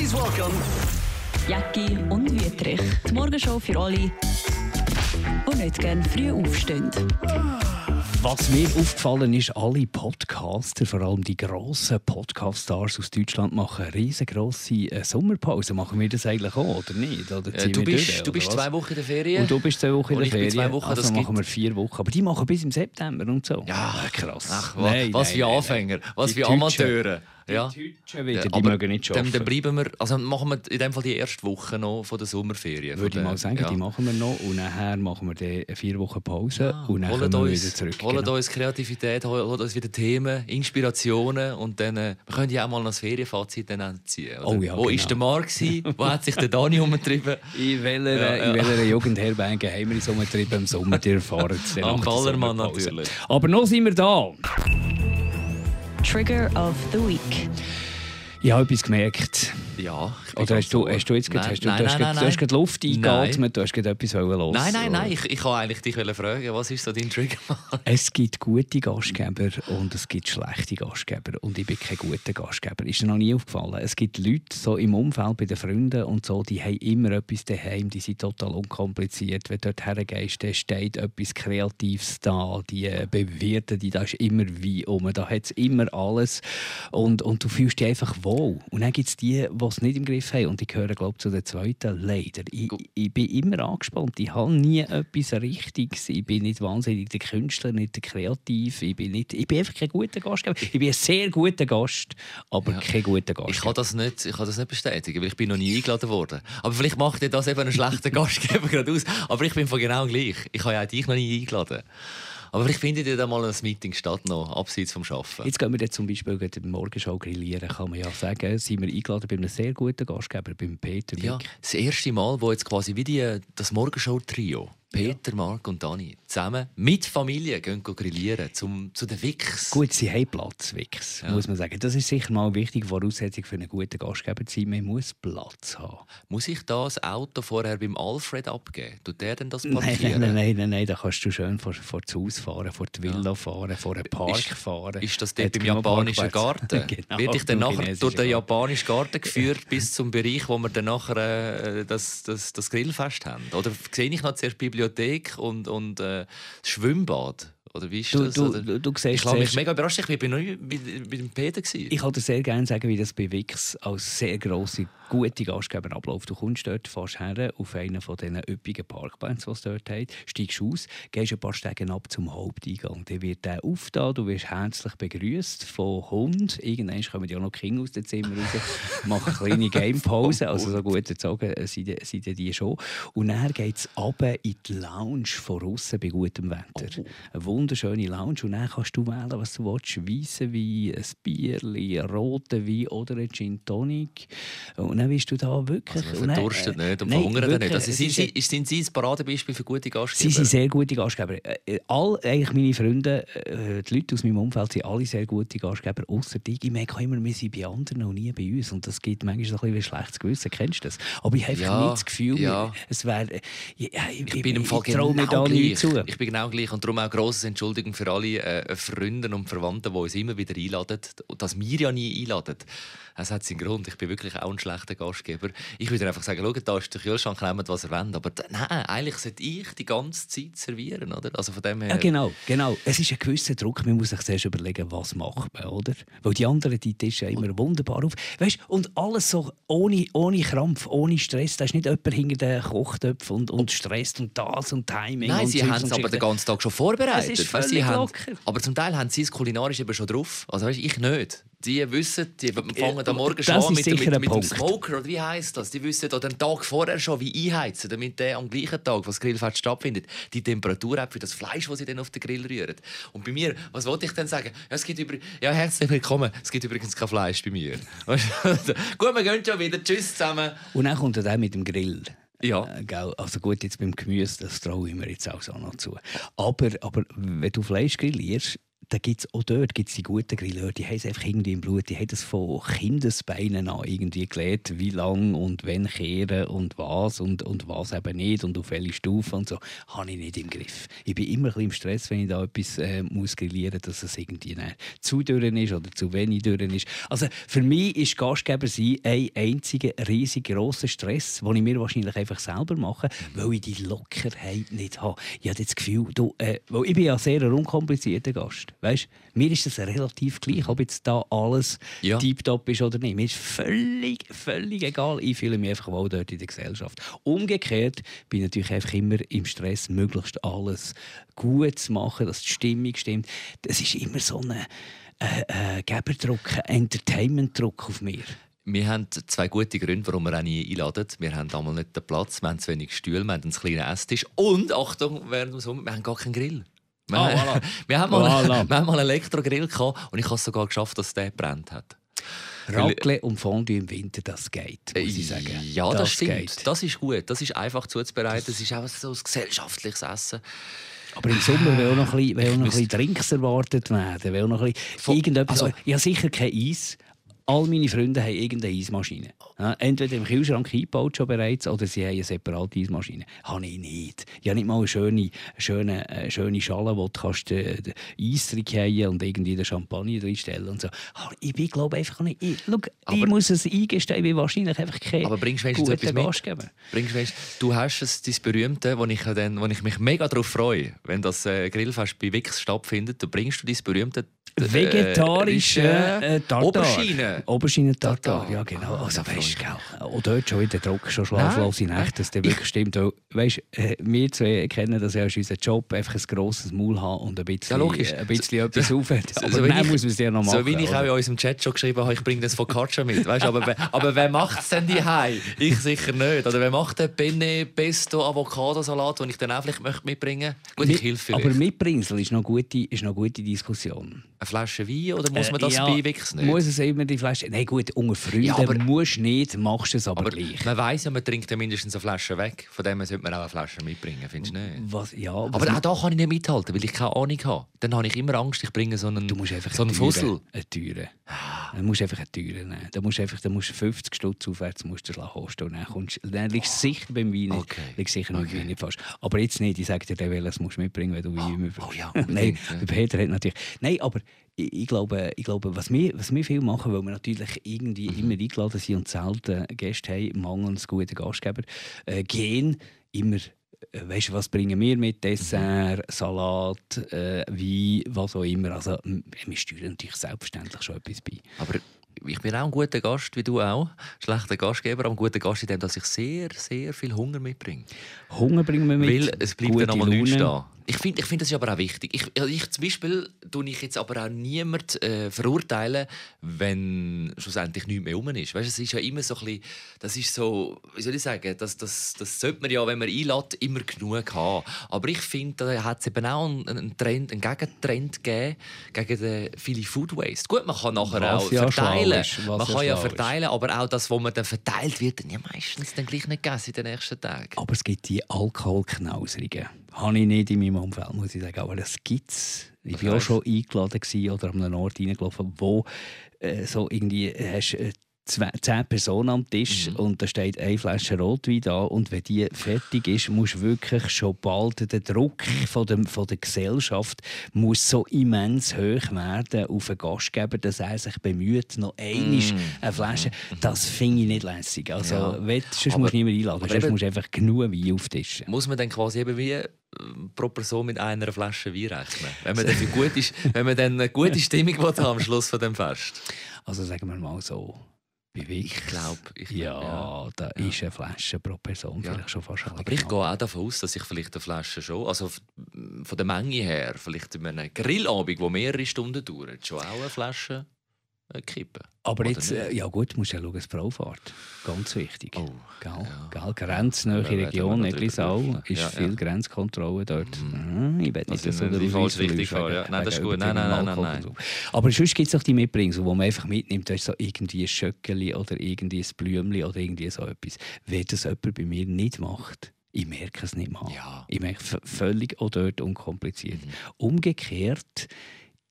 Please welcome Jacki und Wüterich. Die Morgenshow für alle, die nicht gerne früh aufstehen. Was mir aufgefallen ist, alle Podcaster, vor allem die grossen Podcast-Stars aus Deutschland, machen eine riesengroße äh, Sommerpause. Machen wir das eigentlich auch, oder nicht? Oder Äh, du bist, durch, du bist was? zwei Wochen in der Ferien. Und du bist zwei Wochen in der ich bin Ferien. zwei Wochen, also das machen gibt- wir vier Wochen. Aber die machen bis im September und so. Ja, krass. Ach, wa- was für Anfänger, was Die für Deutschen. Amateure. Die Ja. Deutschen wieder, Ja, die aber mögen nicht dann, arbeiten. dann bleiben wir, also machen wir in dem Fall die erste Woche noch von der Sommerferien. Würde ich mal sagen, ja. die machen wir noch und nachher machen wir dann vier Wochen Pause Ja, und dann holen kommen wir uns, wieder zurück. holen Genau. uns Kreativität, holen uns wieder Themen, Inspirationen und dann äh, wir können ja auch mal noch das Ferienfazit dann ziehen. Oder? Oh ja, Wo genau. ist der gewesen? Wo hat sich der Dani umgetrieben? In welcher, Ja, ja. in welcher Jugendherberge haben wir uns umgetrieben im Sommer? Die erfahren es dann Am Ballermann natürlich. Aber noch sind wir da. Trigger of the Week. Ich habe etwas gemerkt. Ja. Oder hast du, hast du jetzt Nein, hast du, nein, du hast nein, nein, du hast Luft eingeatmet, du hast etwas los. Nein, nein, nein. Ich, ich wollte eigentlich dich fragen, was ist so dein Trigger? Es gibt gute Gastgeber und es gibt schlechte Gastgeber. Und ich bin kein guter Gastgeber. Ist dir noch nie aufgefallen? Es gibt Leute so im Umfeld bei den Freunden und so, die haben immer etwas daheim, die sind total unkompliziert. Wenn du dort hergehst, dann steht etwas Kreatives da. Die bewirten, die, da ist immer Wein um, da hat es immer alles. Und, und du fühlst dich einfach wohl. Und dann gibt es die, die es nicht im Griff haben. Und ich gehöre, glaube ich, zu den zweiten. Leider. Ich, ich bin immer angespannt. Ich habe nie etwas Richtiges. Ich bin nicht wahnsinnig der Künstler, nicht der Kreativ. Ich bin, nicht, ich bin einfach kein guter Gastgeber. Ich bin ein sehr guter Gast, aber kein guter Gastgeber. Ich kann das nicht, ich kann das nicht bestätigen, weil ich bin noch nie eingeladen worden. Aber vielleicht macht dir das eben einen schlechten Gastgeber gerade aus. Aber ich bin von genau gleich. Ich habe ja dich noch nie eingeladen. Aber vielleicht findet ihr da mal ein Meeting statt noch, abseits vom Arbeiten. Jetzt gehen wir jetzt zum Beispiel der Morgenshow grillieren, kann man ja sagen. Sind wir eingeladen bei einem sehr guten Gastgeber, beim Peter Wick. Ja, das erste Mal, wo jetzt quasi wie die, das Morgenshow-Trio, Peter, Marc und Dani, zusammen mit Familie gehen grillieren zum, zu den Wix. Gut, sie haben Platz, Wix, muss man sagen. Das ist sicher mal eine wichtige Voraussetzung für einen guten Gastgeber zu sein. Man muss Platz haben. Muss ich da das Auto vorher beim Alfred abgeben? Tut der denn das Nein, parkieren? nein, nein, nein, nein, da kannst du schön vor, vor das Haus fahren, vor die Villa fahren, vor den Park Ist- fahren. Ist das dort genug japanischen. Garten? genau, Wird ich dann nachher durch den japanischen Garten geführt bis zum Bereich, wo wir dann nachher äh, das, das, das Grillfest haben? Oder sehe ich noch zuerst die Bibliothek und, und äh, das Schwimmbad? Oder wie ist Du- das? du- du- du ich habe mich mega überrascht. Ich noch nie bei, bei dem Peter. Gewesen. Ich kann dir sehr gerne sagen, wie das bei Wix als sehr grosse, gute Gastgeber abläuft. Du kommst dort fast her auf einen von diesen üppigen Parkplätzen, die es dort hat, steigst aus, gehst ein paar Stegen ab zum Haupteingang. Dann wird der aufgetan, du wirst herzlich begrüßt von Hund. Irgendwann kommen ja noch die Kinder aus dem Zimmer raus, machen kleine Gamepause, also so gut erzogen äh, sind, die- sind die schon. Und dann geht es runter in die Lounge von außen bei gutem Wetter. Eine wunderschöne Lounge und dann kannst du wählen, was du willst. Weissen Wein, ein Bierli, ein roter Wein oder ein Gin Tonic. Und dann bist du da wirklich... Also und man dann, verdurstet äh, nicht und nein, verhungert wirklich, nicht. Also, es sie, ist- sind Sie ein Paradebeispiel für gute Gastgeber? Sie sind sehr gute Gastgeber. Äh, All eigentlich meine Freunde, äh, die Leute aus meinem Umfeld, sind alle sehr gute Gastgeber, außer die. Ich merke immer, wir sind bei anderen und nie bei uns. Und das gibt manchmal so ein bisschen ein schlechtes Gewissen. Kennst du das? Aber ich habe einfach Ja, nicht das Gefühl, ja. es wäre... äh, Ja, ich, Ich bin im Fall ich genau da nie gleich. zu. Ich bin genau gleich und darum auch grosses Entschuldigung für alle äh, Freunde und Verwandte, die uns immer wieder einladen. Dass wir ja nie einladen, das hat seinen Grund. Ich bin wirklich auch ein schlechter Gastgeber. Ich würde einfach sagen, schaut, da ist der Kühlschrank, nehmt was ihr wollt. Aber nein, eigentlich sollte ich die ganze Zeit servieren, oder? Also von dem her... Ja, genau, genau. Es ist ein gewisser Druck. Man muss sich zuerst überlegen, was macht man, oder? Weil die anderen, die tischen immer wunderbar auf. Weißt, und alles so ohne, ohne Krampf, ohne Stress. Da ist nicht jemand hinter den Kochtöpfen und, und stresst und das und Timing. Nein, und sie haben es aber den ganzen Tag schon vorbereitet. Es ist Weißt, sie völlig haben, aber zum Teil haben sie es kulinarisch eben schon drauf. Also weißt, ich nicht. Die wissen, die fangen am Morgen schon an mit, mit, mit dem. Smoker. Oder wie heisst das? Die wissen den Tag vorher schon, wie einheizen, damit der am gleichen Tag, wo das Grillfest stattfindet, die Temperatur hat für das Fleisch, das sie dann auf den Grill rühren. Und bei mir, was wollte ich denn sagen? Ja, es gibt über ja, herzlich willkommen. Es gibt übrigens kein Fleisch bei mir. Gut, wir gehen schon wieder. Tschüss zusammen. Und dann kommt er dann mit dem Grill. Ja. Äh? Also gut, jetzt beim Gemüse, das traue ich mir jetzt auch so noch zu. Aber, aber wenn du Fleisch grillierst, da gibt es auch dort gibt's die guten Grilleur, die haben es einfach irgendwie im Blut. Die haben es von Kindesbeinen an irgendwie gelernt, wie lang und wann kehren und was und, und was eben nicht und auf welche Stufe und so. Habe ich nicht im Griff. Ich bin immer ein bisschen im Stress, wenn ich da etwas äh, muss grillieren muss, dass es irgendwie zu dürren ist oder zu wenig dürren ist. Also für mich ist Gastgeber sein ein einziger riesig grosser Stress, den ich mir wahrscheinlich einfach selber mache, weil ich die Lockerheit nicht habe. Ich habe das Gefühl, du, äh, ich bin ja sehr ein unkomplizierter Gast. Weißt? Mir ist es relativ gleich, ob jetzt da alles ja. tiptop ist oder nicht. Mir ist völlig, völlig egal. Ich fühle mich einfach wohl dort in der Gesellschaft. Umgekehrt bin ich natürlich einfach immer im Stress, möglichst alles gut zu machen, dass die Stimmung stimmt. Das ist immer so ein äh, äh, Geberdruck, ein Entertainment-Druck auf mir. Wir haben zwei gute Gründe, warum wir auch nie einladen. Wir haben einmal nicht den Platz, wir haben zu wenig Stühle, wir haben einen kleinen Esstisch und, Achtung, während dem Sommer, wir haben gar keinen Grill. Wir, oh, voilà. wir, haben mal, voilà. wir haben mal einen Elektrogrill gehabt und ich habe es sogar geschafft, dass der brennt hat. Raclette und Fondue im Winter, das geht, muss ich sagen. Ja, das, das stimmt. Geht. Das ist gut. Das ist einfach zuzubereiten. Das ist auch so ein gesellschaftliches Essen. Aber im Sommer will auch noch ein bisschen, noch ein bisschen Drinks erwartet werden. Will noch ein bisschen irgendetwas. Also, ich habe sicher kein Eis, All meine Freunde haben irgendeine Eismaschine. Entweder im Kühlschrank eingebaut schon bereits oder sie haben eine separate Eismaschine. Habe ich nicht. Ich habe nicht mal eine schöne, schöne, äh, schöne Schale, wo du kannst äh, Eis reinhauen und irgendwie den Champagner reinstellen und so. Ich bin, glaube einfach nicht... Ich, schau, aber, ich muss es eingestehen, ich bin wahrscheinlich einfach kein Aber bringst du etwas mit? Bringst, weißt, du hast es, dein Berühmte, wo ich, dann, wo ich mich mega darauf freue, wenn das äh, Grillfest bei Wix stattfindet, du bringst du dein berühmte äh, vegetarische äh, Tartar. Oberschiene. Oberschiene Tartar, ja genau. Also weißt du, auch dort schon wieder Druck, schon schlaflose Nächte, dass der wirklich stimmt. Weißt, äh, wir zwei kennen das ja als unseren Job, einfach ein grosses Maul haben und ein bisschen, ja, ein bisschen etwas aufhören. Aber so dann muss man es ja noch machen. So wie ich auch in unserem Chat schon geschrieben habe, ich bringe das Focaccia mit. Weißt, aber, aber wer macht es denn die Ich sicher nicht. Oder wer macht den Penne, Pesto, Avocado-Salat, den ich dann auch vielleicht mitbringen möchte? Gut, ich helfe vielleicht. Aber Mitbringsel ist noch eine gute, ist noch gute Diskussion. Eine Flasche Wein oder muss man das äh, ja, bei nicht? Muss es immer die Flasche... Nein gut, unter Freunden ja, aber, musst nicht, machst es aber, aber gleich. Man weiss ja, man trinkt ja mindestens eine Flasche weg. Von dem sollte man auch eine Flasche mitbringen, findest du nicht? Was, ja, aber auch da kann ich nicht mithalten, weil ich keine Ahnung habe. Dann habe ich immer Angst, ich bringe so einen, du musst einfach so einen Fussel. Eine Türe. Du musst einfach eine Türe nehmen. Da musst einfach, da musst 50 Stutz aufwärts musst du kosten. Und dann, kommst, dann liegst du sicher beim Wein. Okay. Liegst sicher okay. Wein nicht fast. Aber jetzt nicht. Ich sage dir, der das musst du mitbringen, wenn du Wein oh. mitbringst. Oh ja, Nein, ja. Peter hat natürlich... Nein, aber ich, ich, glaube, ich glaube was, wir, was wir viel machen, weil wir natürlich irgendwie mhm. immer eingeladen sind und selten Gäste haben, mangels guten Gastgeber, äh, gehen immer weißt du, was bringen wir mit? Dessert, mhm. Salat, äh, Wein, was auch immer. Also, wir steuern natürlich selbstverständlich schon etwas bei. Aber ich bin auch ein guter Gast, wie du auch. Schlechter Gastgeber, aber ein guter Gast in dem, dass ich sehr, sehr viel Hunger mitbringe. Hunger bringen wir mit. Weil es bleibt dann nochmal nichts stehen. Ich finde ich find das ist aber auch wichtig. Ich, also ich zum Beispiel tue ich jetzt aber auch niemand äh, verurteilen, wenn schlussendlich nichts mehr rum ist. Weißt, es ist ja immer so ein bisschen, das ist so, wie soll ich sagen, das, das, das sollte man ja, wenn man einlädt, immer genug haben. Aber ich finde, da hat es eben auch einen, einen, Trend, einen Gegentrend gegeben gegen den viele Food Waste. Gut, man kann nachher was auch ja verteilen. Ist, man kann ja verteilen, ist. aber auch das, was man dann verteilt wird, dann ja meistens dann gleich nicht gegessen in den nächsten Tagen. Aber es gibt die Alkoholknauserigen habe ich nicht in meinem Umfeld, muss ich sagen. Aber das gibt es. Ich war auch schon eingeladen oder an einem Ort reingelaufen, wo äh, so irgendwie hast, äh, zehn Personen am Tisch mhm. und da steht eine Flasche Rotwein da und wenn die fertig ist, muss wirklich schon bald der Druck von, dem, von der Gesellschaft muss so immens hoch werden auf den Gastgeber, dass er sich bemüht, noch einmal mhm. eine Flasche. Das finde ich nicht lässig. Also, ja. sonst aber, musst du niemand einladen, sonst musst du einfach genug Wein auf den Tisch. Muss man dann quasi eben wie äh, pro Person mit einer Flasche Wein rechnen, wenn man dann, gut ist, wenn man dann eine gute Stimmung haben am Schluss von dem Fest? Also sagen wir mal so ich glaube, ja, ja, da ja. ist eine Flasche pro Person ja. vielleicht schon fast Aber ich gehe auch davon aus, dass ich vielleicht eine Flasche schon, also von der Menge her, vielleicht in einem Grillabend, der mehrere Stunden dauert, schon auch eine Flasche kippen. Aber jetzt, äh, ja gut, musst ja schauen, das Braufahrt. Ganz wichtig. Oh, gell? Ja. Gell? Grenznähe Region, Eglisau, ist ja, viel ja. Grenzkontrolle dort. Mhm. Ich weiß nicht, dass so der falsch richtig vor. Ja. Nein, das ist gut. Nein, nein, nein, nein, nein. Aber sonst gibt es auch die Mitbringsel, die man einfach mitnimmt. Da ist so irgendwie ein Schöckeli oder irgendwie ein Blümchen oder irgendwie so etwas. Wenn das jemand bei mir nicht macht, ich merke es nicht mal. Ja. Ich merke völlig auch dort unkompliziert. Mhm. Umgekehrt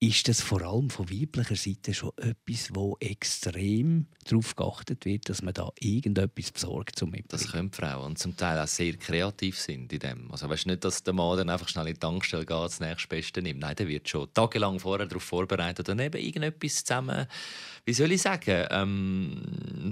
ist das vor allem von weiblicher Seite schon etwas, wo extrem darauf geachtet wird, dass man da irgendetwas besorgt zum Mitbringen? Das können Frauen und zum Teil auch sehr kreativ sind in dem. Also weißt nicht, dass der Mann dann einfach schnell in die Tankstelle geht, das nächste Beste nimmt. Nein, der wird schon tagelang vorher darauf vorbereitet und eben irgendetwas zusammen, wie soll ich sagen, ähm,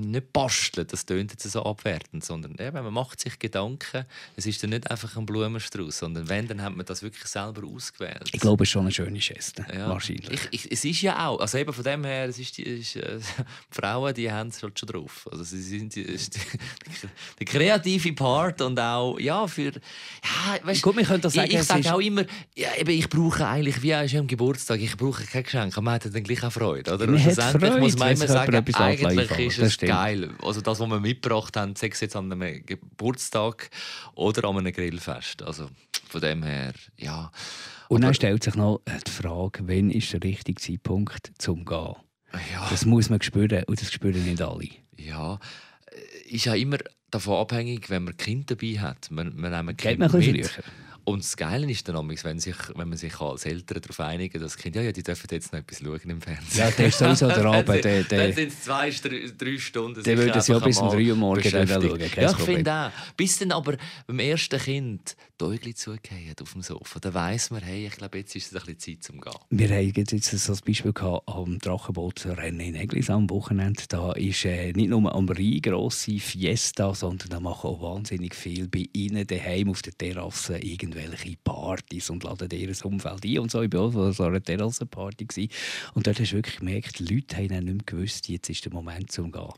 nicht basteln, das tönt jetzt so abwertend, sondern eben, man macht sich Gedanken. Es ist dann nicht einfach ein Blumenstrauß, sondern wenn, dann hat man das wirklich selber ausgewählt. Ich glaube, es ist schon eine schöne Geste, Ja. Wahrscheinlich. Ich, ich, es ist ja auch, also eben von dem her, es ist die, ist, äh, die Frauen, die haben es halt schon drauf. Also sie sind die, der kreative Part und auch, ja, für, ja, weißt, Gut, wir können das sagen, ich, ich sage auch immer, ja, eben, ich brauche eigentlich, wie auch schon am Geburtstag, ich brauche kein Geschenk, aber man hat dann gleich auch Freude, oder? Man schlussendlich Freude, muss man immer sagen, eigentlich ist es geil. Also das, was wir mitgebracht haben, sei es jetzt an einem Geburtstag oder an einem Grillfest. Also von dem her, ja. Und dann stellt sich noch die Frage, wann ist der richtige Zeitpunkt zum Gehen? ja. Das muss man spüren und das spüren nicht alle. Ja, äh, ist ja immer davon abhängig, wenn man Kind dabei hat. Man, man nimmt ein Geht Kind man mit. Und das Geile ist dann, manchmal, wenn, sich, wenn man sich als Eltern darauf einigen, dass das Kind, ja, ja, die dürfen jetzt noch etwas schauen im Fernsehen. Ja, der ist sowieso der Abend, Dann der- sind- der- Dann sind es zwei, drei, Stunden. Würden sie auch einfach bis um drei Uhr morgens schauen, Ja, ich finde auch. Bis dann aber beim ersten Kind die Äugel zugehen auf dem Sofa, dann weiss man, hey, ich glaube, jetzt ist es ein bisschen Zeit zum Gehen. Wir haben jetzt so ein Beispiel gehabt, am Drachenbootrennen in Eglis am Wochenende. Da ist äh, nicht nur am Rhein grosse Fiesta, sondern da machen auch wahnsinnig viel bei ihnen daheim auf der Terrasse irgendwelche Partys und laden ihr Umfeld ein und so. Ich war auch auf so einer Terrassenparty. Und dort hast du wirklich gemerkt, die Leute haben nicht mehr gewusst, jetzt ist der Moment zum Gehen.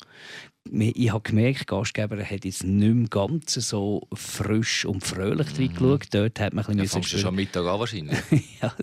Ich habe gemerkt, Gastgeber hat jetzt nicht mehr ganz so frisch und fröhlich mhm. geschaut. Dort hat man ein Ja, bisschen du schon Mittag an wahrscheinlich. ja,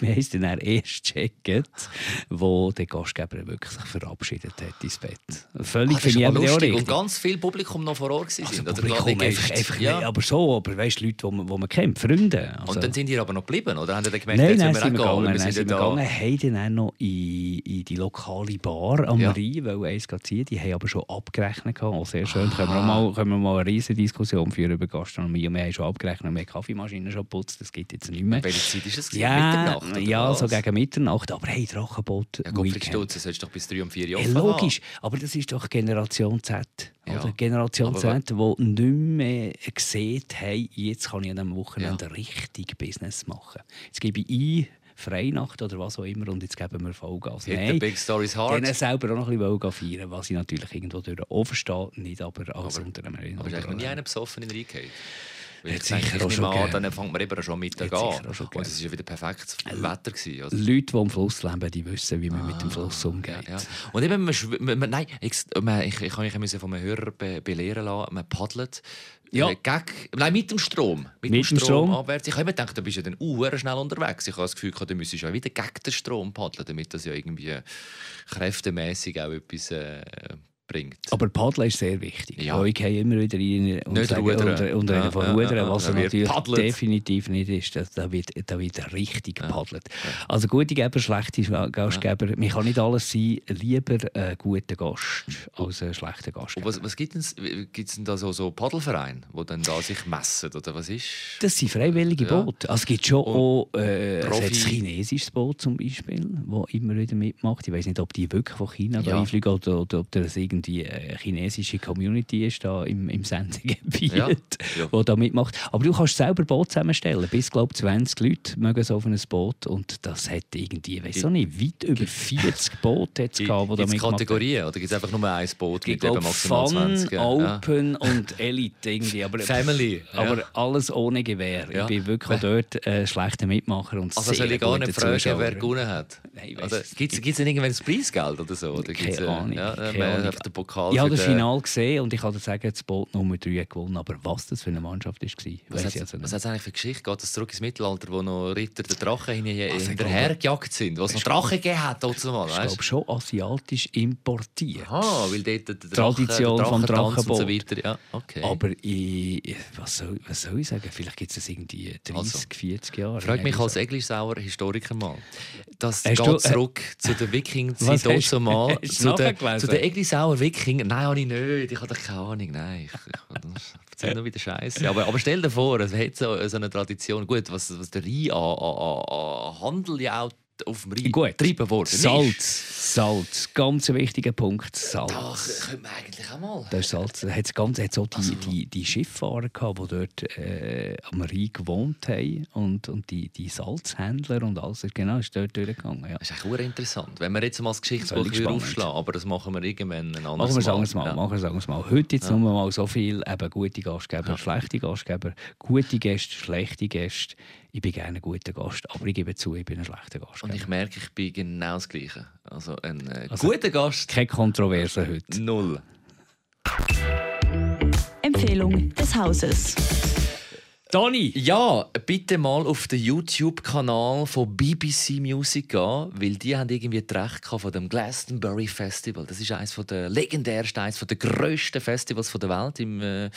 wir haben es dann erst gecheckt, wo der Gastgeber wirklich verabschiedet hat ins Bett. Völlig Ah, das ist aber lustig. Und ganz viel Publikum noch vor Ort gewesen Also, sind. oder Publikum einfach, ja. nicht, aber so, aber weißt Leute, die man, man kennt, Freunde. Also, Und dann sind die aber noch geblieben, oder? Haben die dann gemerkt, Nein, sind wir gegangen. Nein, wir sind wir ja gegangen, haben dann auch noch in, in die lokale Bar am Ja. Rhein, weil eins ziehen. Die haben aber schon abgerechnet. gehabt. Auch sehr schön. Können wir, auch mal, können wir mal eine riesige Diskussion führen über Gastronomie. Und wir haben schon abgerechnet, wir haben Kaffeemaschinen schon geputzt. Das geht jetzt nicht mehr. Welche Zeit ist es? Ja, Mitternacht? ja was? so gegen Mitternacht. Aber hey, Drachenboot. Ja, Gottfried. Stutz, das solltest du doch bis 3 und 4 Jahre Ja, logisch, aber das ist doch Generation Z. Ja. Oder? Generation Aber Z, die nicht mehr sieht, hey, jetzt kann ich an diesem Wochenende richtig Business machen. Jetzt gebe ich ein, Freinacht oder was auch immer, und jetzt geben wir Vollgas. Hit Nein, big stories hard. denen selber auch noch ein bisschen feiern, was ich natürlich irgendwo durch auch verstehe, nicht aber als Aber- unter einem Aber eigentlich noch nie einer besoffen in Rhein weil ich denke, ich nehme an, dann fängt man eben schon Mittag sicher an. Und es war ja wieder perfektes Wetter. Gewesen, oder? Leute, die am Fluss leben, die wissen, wie man mit dem Fluss umgeht. Ah, Ja, ja. Und eben, man, man, nein, ich, man, ich, ich kann mich von einem Hörer be, belehren lassen, man paddelt. Ja. Äh, gegen, nein, mit dem Strom. Mit, Mit dem Strom. abwärts. Ich habe immer gedacht, du bist ja dann uh, schnell unterwegs. Ich habe das Gefühl, du müsstest ja wieder gegen den Strom paddeln, damit das ja irgendwie kräftemäßig auch etwas äh, bringt. Aber Paddeln ist sehr wichtig. Ja. Ja. Ich gehe immer wieder rein und Nicht sage, rudern. unter, unter Ja, von ja, Rudern, ja, was ja. er natürlich paddelt. definitiv nicht ist. Da, da, wird, da wird richtig gepaddelt. Also gute Geber, schlechte Gastgeber. Man kann nicht alles sein. Lieber ein guter Gast als ein schlechter Und Gastgeber. was, was gibt es gibt's denn da so, so Paddelvereine, die dann da sich messen? Oder was ist? Das sind freiwillige Ja. Boote. Also es gibt schon auch äh, ein chinesisches Boot zum Beispiel, das immer wieder mitmacht. Ich weiß nicht, ob die wirklich von China Ja. einfliegen oder, oder ob das irgendwie eine chinesische Community ist da im, im Sendegebiet, Ja. Ja. wo da mitmacht. Aber du kannst selber Boot zusammenstellen. Bis glaube 20 Leute mögen so auf ein Boot und das hat irgendwie, weiß auch nicht, weit über 40 Boote Gibt gehabt, die da es mitmachen. Kategorien oder gibt es einfach nur ein Boot Ich mit eben glaube, maximal Fun, 20? Ja. Open und Elite irgendwie. Aber, Family. aber ja. alles ohne Gewehr. Ja. Ich bin wirklich auch dort ein schlechter Mitmacher und Also soll ich gar nicht fragen, wer gewonnen hat? Nein, ich Gibt es irgendwann ein Preisgeld oder so? Oder gibt's, Keine äh, Ahnung, Ja, keine den Pokal Ich habe das den- Final gesehen und ich kann dir sagen, das Boot Nummer 3 hat gewonnen. Aber was das für eine Mannschaft war, Was hat also es eigentlich für Geschichte? Geht es zurück ins Mittelalter, wo noch Ritter der Drachen hinterhergejagt sind? Was noch Drachen gegeben hat, dazu mal, Ich glaube schon asiatisch importiert. Aha, weil dort der Drache, Tradition der vom und so Drachenboot. weiter. Ja, okay. Aber ich, was, soll, was soll ich sagen? Vielleicht gibt es das irgendwie 30, Also, 40 Jahre. Frag mich als so. Eglischsauer Historiker mal. Das Hast geht du- äh, zurück zu der Wiking-Zeit Was hast- dazu mal. hast du Zu der, nachgelesen? Eglisauer Wikinger. Nein, habe ich nicht. Ich habe doch keine Ahnung. Nein, ich, ich erzähle nur wieder Scheiße. Aber, aber stell dir vor, es hat so, so eine Tradition. Gut, was, was der Rhein an, an, an Handel ja auch auf dem Rhein Gut. getrieben worden. Salz, Salz, ganz ein wichtiger Punkt, Salz. Das könnte man eigentlich auch mal. Das ist Salz. Da hat's ganz, hat's auch die, Also- die, die Schifffahrer gehabt, die dort äh, am Rhein gewohnt haben und, und die, die Salzhändler und alles. Genau, ist dort durchgegangen. Ja. Das ist sehr interessant. Wenn wir jetzt mal das Geschichtsbuch aufschlagen, aber das machen wir irgendwann ein anderes Machen wir Mal. Ja. Machen wir es Mal. Heute jetzt nur mal so viel eben gute Gastgeber, schlechte Gastgeber, gute Gäste, schlechte Gäste. Ich bin gerne ein guter Gast, aber ich gebe zu, ich bin ein schlechter Und ich merke, ich bin genau das Gleiche. Also ein äh, Also- guter Gast, Keine Kontroverse heute. null. Empfehlung des Hauses. Toni! Ja, bitte mal auf den YouTube-Kanal von BBC Music gehen, weil die haben irgendwie das Recht gehabt von dem Glastonbury Festival. Das ist eines der legendärsten, eines der grössten Festivals der Welt im äh,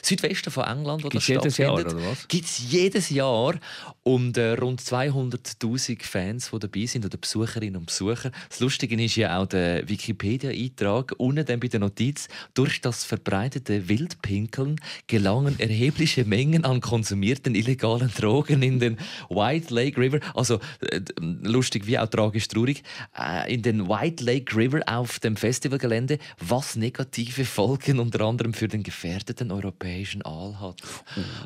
Südwesten von England, wo Gibt's das jedes Jahr, oder was? Gibt es jedes Jahr und äh, rund 200'000 Fans, die dabei sind oder Besucherinnen und Besucher. Das Lustige ist ja auch der Wikipedia-Eintrag unten dann bei der Notiz. Durch das verbreitete Wildpinkeln gelangen erhebliche Mengen an konsumierten illegalen Drogen in den White Lake River. Also äh, lustig wie auch tragisch traurig. Äh, in den White Lake River auf dem Festivalgelände, was negative Folgen unter anderem für den gefährdeten europäischen Aal hat.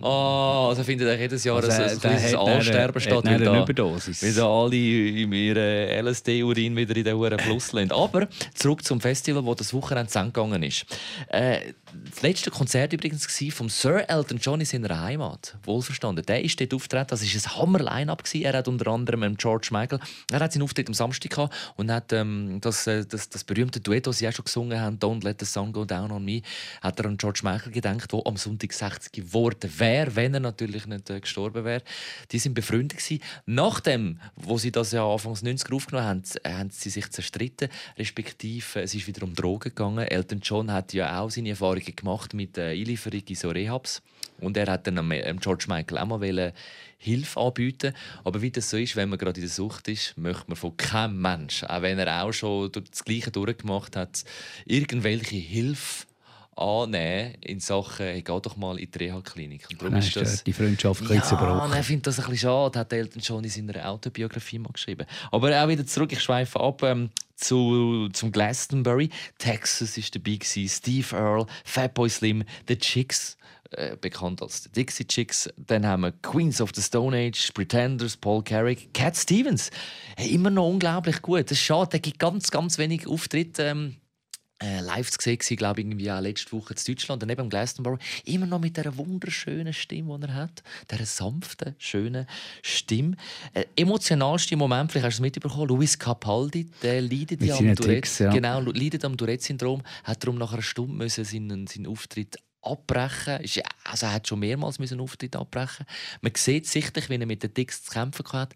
Oh, also findet ihr jedes Jahr Also, ein, äh, ein kleines Aalsterben statt, weil da, Überdosis. weil da alle in ihren LSD-Urin wieder in den Fluss lassen. Aber zurück zum Festival, wo das Wochenende zu Ende gegangen ist. Äh, das letzte Konzert übrigens war vom Sir Elton John in seiner Heimat. Wohlverstanden. Der ist dort auftreten. Das war ein Hammer-Line-Up. Er hat unter anderem ähm, George Michael. Er hat seinen Auftritt am Samstag gehabt und hat ähm, das, äh, das, das berühmte Duett, das sie auch schon gesungen haben, Don't Let the Sun Go Down on Me, hat er an George Michael gedacht, der am Sonntag 60 geworden wäre, wenn er natürlich nicht äh, gestorben wäre. Die sind befreundet gewesen. Nachdem, wo sie das ja Anfangs 90er aufgenommen haben, äh, haben sie sich zerstritten, respektive äh, es ist wieder um Drogen gegangen. Elton John hat ja auch seine Erfahrungen gemacht mit äh, Einlieferung in so Rehabs. Und er hat dann am- am George Michael auch mal wollen Hilfe anbieten. Aber wie das so ist, wenn man gerade in der Sucht ist, möchte man von keinem Mensch, auch wenn er auch schon das Gleiche durchgemacht hat, irgendwelche Hilfe annehmen in Sachen, hey, geh doch mal in die Reha-Klinik. Darum Dann ist das... die Freundschaft ein bisschen Ja, zerbrochen. und er findet das ein bisschen schade, hat Elton John in seiner Autobiografie mal geschrieben. Aber auch wieder zurück, ich schweife ab ähm, zu, zum Glastonbury. Texas ist dabei gewesen, Steve Earle, Fatboy Slim, The Chicks, äh, bekannt als die Dixie Chicks. Dann haben wir Queens of the Stone Age, Pretenders, Paul Carrick, Cat Stevens. Hey, immer noch unglaublich gut. Das ist schade, der gibt ganz, ganz wenig Auftritte. Ähm, äh, live zu sehen, glaube ich, irgendwie auch letzte Woche in Deutschland, daneben am Glastonbury, immer noch mit dieser wunderschönen Stimme, die er hat, dieser sanften, schönen Stimme. Äh, emotionalste Moment, vielleicht hast du es mitbekommen, Luis Capaldi, der leidet Mit ja am seinen Tourette, Tics, ja. genau, leidet am Tourette-Syndrom, hat darum nach einer Stunde müssen seinen, seinen Auftritt abbrechen. Ist Also er hat schon mehrmals müssen einen Auftritt abbrechen. Man sieht sichtlich, wie er mit den Ticks zu kämpfen hat,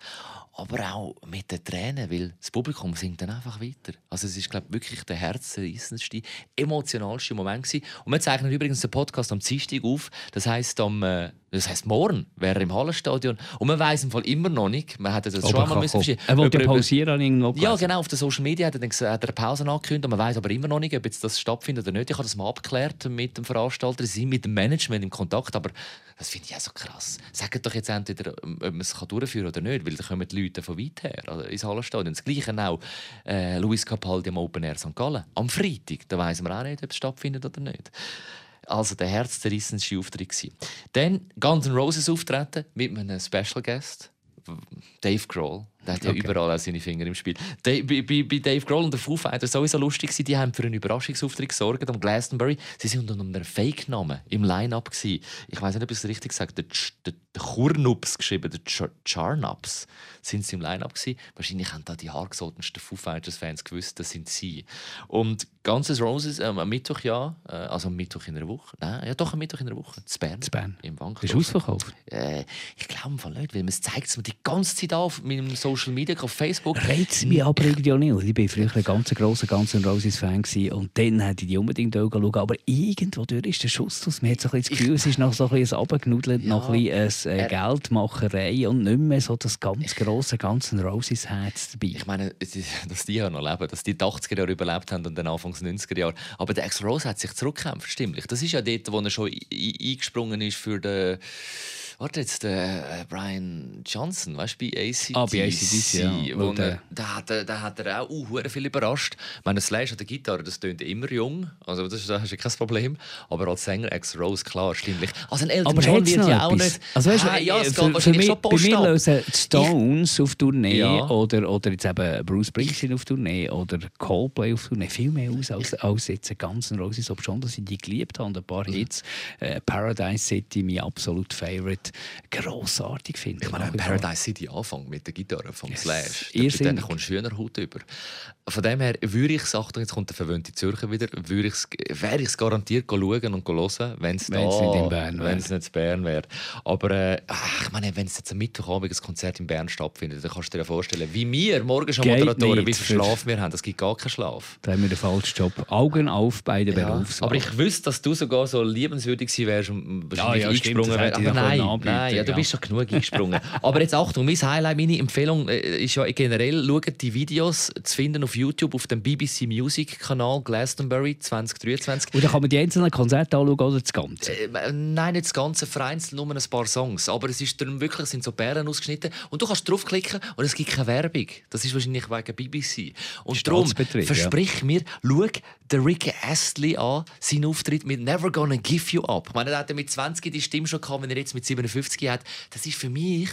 aber auch mit den Tränen, weil das Publikum singt dann einfach weiter. Also es ist glaube ich, wirklich der herzzerreißendste, emotionalste Moment gewesen. Und wir zeichnen übrigens den Podcast am Dienstag auf. Das heißt am äh, das heißt morgen wäre er im Hallenstadion und man weiß im Fall immer noch nicht. Man hätte das schon einmal müssen verschieben. Er wollte pausieren irgendwo. ja, genau. Auf den Social Media hat er, dann hat er eine Pause angekündigt. Und man weiß aber immer noch nicht, ob jetzt das stattfindet oder nicht. Ich habe das mal abgeklärt mit dem Veranstalter. Sie sind mit dem Management im Kontakt. Aber das finde ich auch so krass. Sagt doch jetzt entweder, ob man es durchführen kann oder nicht. Weil dann kommen die Leute von weit her also ins Hallenstadion. Das Gleiche auch äh, Luis Capaldi am Open Air St. Gallen. Am Freitag. Da weiß man auch nicht, ob es stattfindet oder nicht. Also der herzzerrissenste Auftritt. gewesen. Dann Guns N' Roses auftreten mit einem Special Guest. Dave Grohl. Der hat ja Okay. überall auch seine Finger im Spiel. Bei, bei, bei Dave Grohl und den Foo Fighters sowieso lustig gewesen. Die haben für einen Überraschungsauftritt gesorgt am Glastonbury. Sie sind unter einem Fake-Namen im Line-Up gewesen. Ich weiß nicht, ob ich es richtig sage. Der, Ch- der, der Churnups geschrieben, der Char Charnups sind sie im Line-Up gewesen. Wahrscheinlich haben da die hartgesottensten Foo Fighters-Fans gewusst, das sind sie. Und N' Roses ähm, am Mittwoch ja, äh, also am Mittwoch in einer Woche. Nein, ja doch am Mittwoch in einer Woche. In Bern. In Bern. Im Wankdorf. Ist ausverkauft. Äh, ich glaube Fall nicht, weil man es zeigt mir die ganze Zeit auf mit dem Social Media auf Facebook. Reizt mich aber irgendwie auch nicht. Ich war früher ein ganz grosser Guns N' Roses Fan gewesen und dann hätte ich die unbedingt schauen Aber irgendwo durch ist der Schuss aus. Man hat so ein bisschen das Gefühl, es ist noch so ein bisschen Abgenudelt, Ja. noch ein bisschen äh, Er- Geldmacherei und nicht mehr so das ganz grosse Guns N' Roses Herz dabei. Ich meine, dass die ja noch leben, dass die die 80er Jahre überlebt haben und dann Anfangs 90er Jahre. Aber der Ex Rose hat sich zurückgekämpft, stimmlich. Das ist ja dort, wo er schon eingesprungen ist für den warte jetzt, der äh, Brian Johnson, weißt du, bei ACDC. Ah, bei ACDC, ja. Wo der- der, der, hat, er auch uh, viel überrascht. Ich meine, Slash an der Gitarre, das tönt immer jung. Also das ist, das ist ja kein Problem. Aber als Sänger Ex-Rose, klar, stimmlich. Also ein Elton Aber John wird ja auch nicht... Also weißt du, Ah, ja, es äh, geht für, für wahrscheinlich mich, schon bei Post mir ab. lösen Stones auf Tournee Ja. oder, oder jetzt eben Bruce Springsteen auf Tournee oder Coldplay auf Tournee viel mehr aus als, als jetzt Guns N' Roses. Ob schon, dass ich die geliebt habe und ein paar Hits. Äh, Paradise City, mein absolut Favorite, grossartig finde. Ich meine. Paradise City anfängt mit der Gitarre vom Yes. Slash, dann, kommst du schöner Haut über. Von dem her würde ich es, Achtung, jetzt kommt der verwöhnte Zürcher wieder, würde ich's, wäre ich es garantiert schauen und hören, wenn es Wenn's nicht in Bern wäre. wenn es nicht in Bern wäre. Aber äh, ich meine, wenn es jetzt am Mittwochabend ein Konzert in Bern stattfindet, dann kannst du dir ja vorstellen, wie wir morgen schon Geht Moderatoren, nicht wie viel Schlaf wir haben. Es gibt gar keinen Schlaf. Da haben wir den falschen Job. Augen auf bei der Berufswahl. aber ich wüsste, dass du sogar so liebenswürdig wärst und wahrscheinlich Ja, ja, eingesprungen wärst. Aber nein, anbieten, nein ja, du ja. bist schon genug eingesprungen. aber jetzt Achtung, mein Highlight, meine Empfehlung äh, ist ja generell, schaut die Videos zu finden auf YouTube auf dem BBC Music Kanal Glastonbury 2023. Und dann kann man die einzelnen Konzerte anschauen oder das Ganze. Äh, nein, nicht das ganze vereinzelt, nur ein paar Songs. Aber es ist dann wirklich, sind so Bären ausgeschnitten. Und du kannst draufklicken und es gibt keine Werbung. Das ist wahrscheinlich wegen BBC. Und darum Staatsbetrieb, ja. versprich mir, schau den Rick Astley an, seinen Auftritt mit Never Gonna Give You Up. Ich meine, er hat mit 20 die Stimme schon gehabt, wenn er jetzt mit 57 hat. Das ist für mich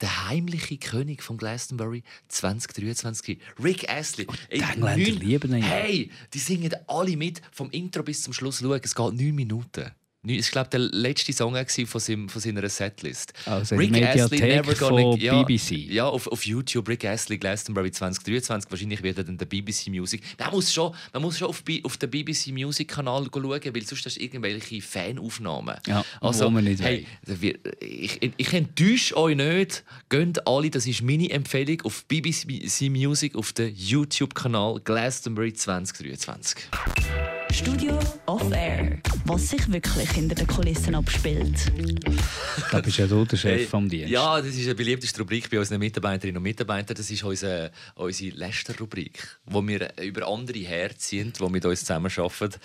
der heimliche König von Glastonbury 2023. Rick Astley. die Engländer lieben ihn. Hey, die singen alle mit, vom Intro bis zum Schluss. Schau, es geht neun Minuten. War, glaube ich, der letzte Song gewesen von, seinem, von seiner Setlist. Also in der Mediathek von ja, BBC. Ja, auf, auf YouTube, Rick Astley, Glastonbury 2023. Wahrscheinlich wird er dann der BBC Music. Man muss schon, man muss schon auf, auf den BBC Music Kanal schauen, weil sonst hast du irgendwelche Fanaufnahmen. Ja, also, man nicht hey, wir, ich, ich, ich enttäusche euch nicht. Geht alle, das ist meine Empfehlung, auf BBC Music, auf den YouTube-Kanal Glastonbury 2023. Studio Off Air. Was sich wirklich hinter den Kulissen abspielt. Da bist ja du der Chef vom Dienst. Ja, das ist eine beliebteste Rubrik bei unseren Mitarbeiterinnen und Mitarbeitern. Das ist unsere, unsere Läster-Rubrik, wo wir über andere herziehen, die mit uns zusammenarbeiten.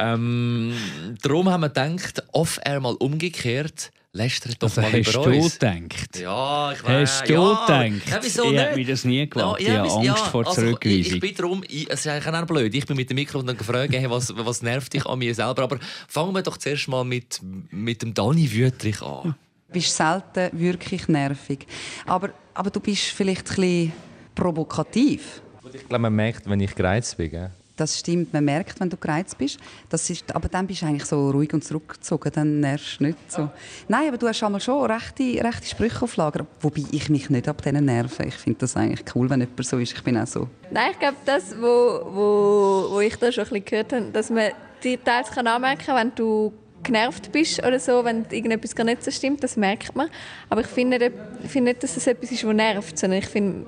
Ähm, darum haben wir gedacht, off-air mal umgekehrt, lästert doch Also mal hast über du uns. gedacht? Ja, ich weiß. Hast du ja. gedacht? Ja, wieso Ich hätte mir das nie gewagt. Ich habe Angst vor also, Zurückweisung. Ich, ich bin darum, ich, es ist eigentlich auch blöd. Ich bin mit dem Mikro und dann gefragt, hey, was, was nervt dich an mir selber. Aber fangen wir doch zuerst mal mit, mit dem Dani Wüttrich an. Du bist selten wirklich nervig. Aber, aber du bist vielleicht ein bisschen provokativ. Ich glaube, man merkt, wenn ich gereizt bin. Das stimmt, man merkt, wenn du gereizt bist. Das ist, aber dann bist du eigentlich so ruhig und zurückgezogen, dann nervst du nicht so. Nein, aber du hast einmal schon rechte, rechte Sprüche auf Lager, wobei ich mich nicht ab denen nerve. Ich finde das eigentlich cool, wenn jemand so ist. Ich bin auch so. Nein, ich glaube, das, wo, wo, wo ich da schon ein bisschen gehört habe, dass man dir teils kann anmerken kann, wenn du genervt bist oder so, wenn irgendetwas gar nicht so stimmt, das merkt man. Aber ich finde nicht, ich finde nicht dass das etwas ist, was nervt, sondern ich finde,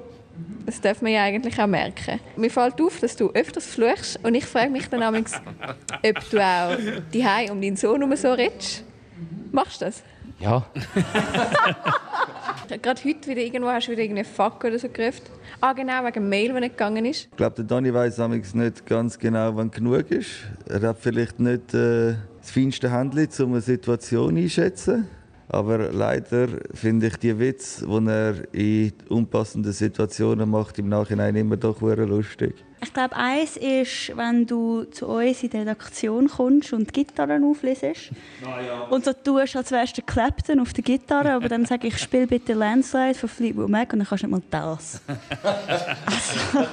das darf man ja eigentlich auch merken. Mir fällt auf, dass du öfters fluchst und ich frage mich dann manchmal, ob du auch die um deinen Sohn herum so redest. Machst du das? Ja. Gerade heute wieder irgendwo hast du wieder irgendeinen Fuck oder so gerufen. Ah genau, wegen dem Mail, der nicht gegangen ist. Ich glaube, der Donny weiß amigs nicht ganz genau, wann genug ist. Er hat vielleicht nicht äh, das feinste Händchen, um eine Situation einzuschätzen. Aber leider finde ich die Witze, die er in unpassenden Situationen macht, im Nachhinein immer doch lustig. Ich glaube, eins ist, wenn du zu uns in die Redaktion kommst und die Gitarren auflesest. Und so tust, als wärst du Clapton auf der Gitarre, aber dann sage ich, spiel bitte Landslide von Fleetwood Mac und dann kannst du nicht mal das. Also,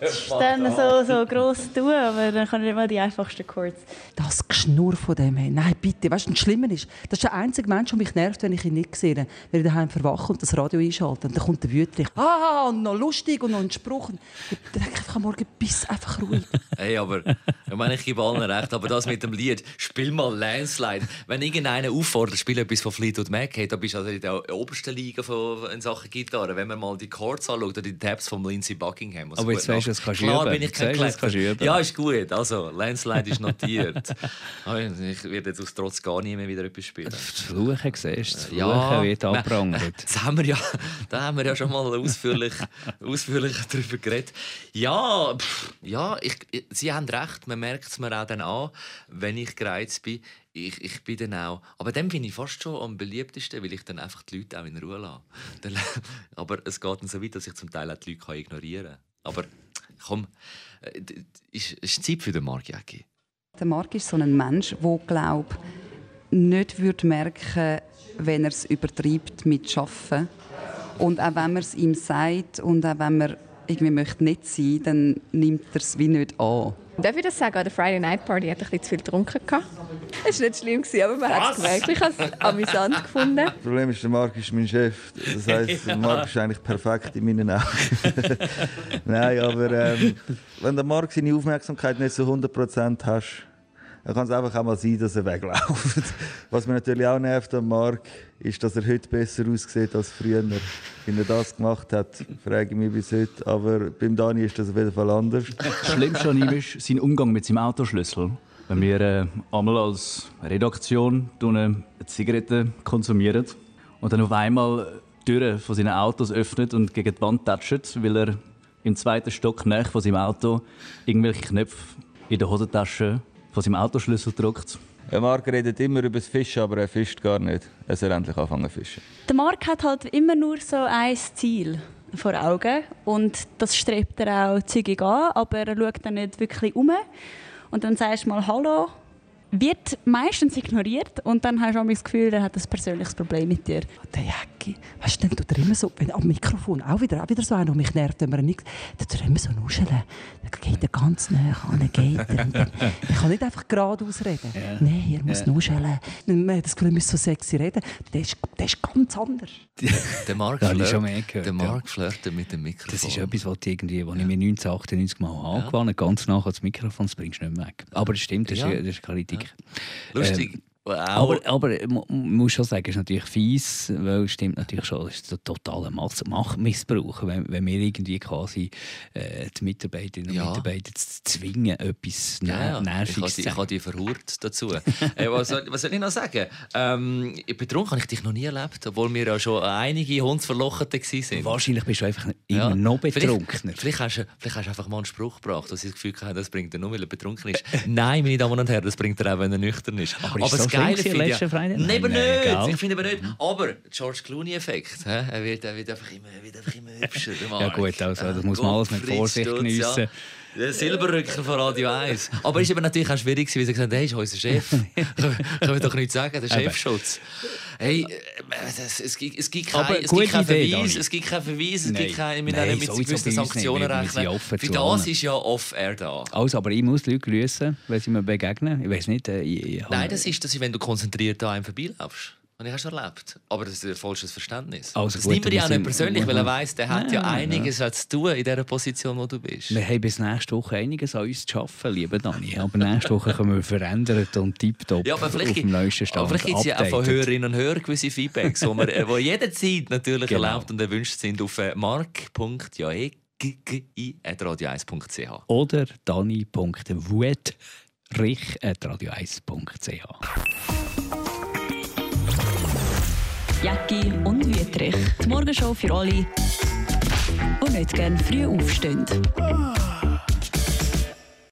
das ist dann so, so gross tun, aber dann kann ich nicht mal die einfachsten Chords. Das Geschnurr von dem, hey. nein, bitte. Weißt du, das Schlimme ist, das ist der einzige Mensch, der mich nervt, wenn ich ihn nicht sehe. Wenn ich daheim verwache und das Radio einschalte. Und dann kommt der Wüterich. Ah, und noch lustig und noch ein Spruch. Und Dann denke ich einfach am Morgen, bis einfach ruhig. Hey, aber ich meine, ich gebe allen recht, aber das mit dem Lied, spiel mal Landslide. Wenn irgendeiner auffordert, spiel etwas von Fleetwood Mac, hey, da bist du also in der obersten Liga von, in Sachen Gitarre. Wenn man mal die Chords anschaut oder die Tabs von Lindsey Buckingham. Also Aber jetzt weisst du, das kannst du Klar bin ich kein. Ja, ist gut. Also, Landslide ist notiert. Ich werde jetzt aus Trotz gar nie mehr wieder etwas spielen. Das Fluchen siehst du, das Fluchen Ja, wird abprangert. Das haben wir ja, da haben wir ja schon mal ausführlich, ausführlich darüber geredet. Ja, Pff, ja ich, ich, Sie haben recht. Man merkt es mir auch dann an, wenn ich gereizt bin. Ich, ich bin dann auch. Aber dann bin ich fast schon am beliebtesten, weil ich dann einfach die Leute auch in Ruhe lasse. Aber es geht dann so weit, dass ich zum Teil auch die Leute ignorieren kann. Aber komm, äh, ist, Zeit für den Marc Jäcki. Der Marc ist so ein Mensch, der glaube nicht würde merken, wenn er es übertreibt mit Arbeiten. Und auch wenn man es ihm sagt und auch wenn man irgendwie möchte nicht sein, dann nimmt er es wie nicht an. Darf ich das sagen? An der Friday Night Party hatte ich ein bisschen zu viel getrunken. Es war nicht schlimm, aber man hat es gemerkt. Ich habe es amüsant gefunden. Das Problem ist, der Marc ist mein Chef. Das heisst, der Marc ist eigentlich perfekt in meinen Augen. Nein, aber ähm, wenn der Marc seine Aufmerksamkeit nicht zu 100% hast, dann kann es einfach auch mal sein, dass er wegläuft. Was mir natürlich auch nervt am Marc, ist, dass er heute besser aussieht als früher. Wenn er das gemacht hat, frage ich mich bis heute. Aber beim Dani ist das auf jeden Fall anders. Schlimmste an ihm ist sein Umgang mit seinem Autoschlüssel. Wenn wir äh, einmal als Redaktion eine Zigarette konsumieren und dann auf einmal die Türen von seinen Autos öffnet und gegen die Wand tätscht, weil er im zweiten Stock nach von seinem Auto irgendwelche Knöpfe in der Hosentasche von seinem Autoschlüssel drückt. Der Marc redet immer über das Fischen, aber er fischt gar nicht. Er soll endlich anfangen zu fischen. Der Marc hat halt immer nur so ein Ziel vor Augen und das strebt er auch zügig an, aber er schaut dann nicht wirklich um. Und dann sagst du mal Hallo wird meistens ignoriert und dann hast du auch das Gefühl, er hat ein persönliches Problem mit dir. Der Jäcki, weißt du, dann tut er immer so, wenn am Mikrofon auch wieder, auch wieder so einer, der mich nervt, wenn man nichts, dann tut er immer so nuscheln. Dann geht er ganz nah an, geht er. Dann, er kann nicht einfach geradeaus reden. Ja. Nein, er muss ja. nuscheln. Man hat das Gefühl, er muss so sexy reden. Der ist, der ist ganz anders. der Marc flirt, schon mehr gehört, der Marc flirtet mit dem Mikrofon. Das ist etwas, was, irgendwie, was ich mir 1998 mal ja. angewandt ganz nachher das Mikrofon, das bringst du nicht mehr weg. Aber das stimmt, das, ja. ist, das ist Kritik. Lustig. Ähm, aber, aber man muss schon sagen, es ist natürlich fies, weil es stimmt natürlich schon, es ist ein totaler Machtmissbrauch, wenn, wenn wir irgendwie quasi äh, die Mitarbeiterinnen und ja. Mitarbeiter zwingen, etwas ja, Nerviges zu sagen. Ich habe die verhurt dazu. äh, was, soll, was, soll, ich noch sagen? Ähm, betrunken habe ich dich noch nie erlebt, obwohl wir ja schon einige Hundsverlochete waren. Wahrscheinlich bist du einfach immer ja. noch betrunkener. Vielleicht, vielleicht, hast du, vielleicht hast du einfach mal einen Spruch gebracht, dass ich das Gefühl hatte, das bringt er nur, weil er betrunken ist. Nein, meine Damen und Herren, das bringt er auch, wenn er nüchtern ist. Aber, aber das Geile finde. Freitag? Nein, aber nicht. Ich finde aber nicht. Aber George Clooney-Effekt. Er wird, er wird einfach immer, wird einfach immer hübscher. ja gut, also, das muss man alles mit Vorsicht geniessen. Der Silberrücker von Radio 1. Aber es war natürlich auch schwierig, weil sie gesagt haben, hey, ist unser Chef. können wir doch nicht sagen, der Chefschutz. Hey, das, es, gibt, es gibt keinen kein Verweis, es gibt keinen Verweis, es gibt keinen, wir Nein, mit gewissen Sanktionen rechnen. Für das ist ja off-air da. Also, aber ich muss die Leute grüßen, wenn sie mir begegnen. Ich weiß nicht. Äh, ich, ich Nein, das ist, dass, wenn du konzentriert an einem vorbeilaufst. Habe ich auch schon erlebt. Aber das ist ein falsches Verständnis. Also das gut, nimmt man ja auch nicht persönlich, weil er weiss, der hat ja einiges ja. zu tun in der Position, wo du bist. Wir haben bis nächste Woche einiges an uns zu arbeiten, lieber Dani. Aber nächste Woche können wir verändert und tiptop ja, auf dem neuesten Stand Aber vielleicht gibt es ja auch von Hörerinnen und Hörern gewisse Feedbacks, die wir äh, jederzeit natürlich genau. erlaubt und erwünscht sind auf äh, mark.jaegi.radio1.ch oder dani.wuetrich.radio1.ch Jäcki und Wüterich. Die Morgenshow für alle, die nicht gerne früh aufstehen.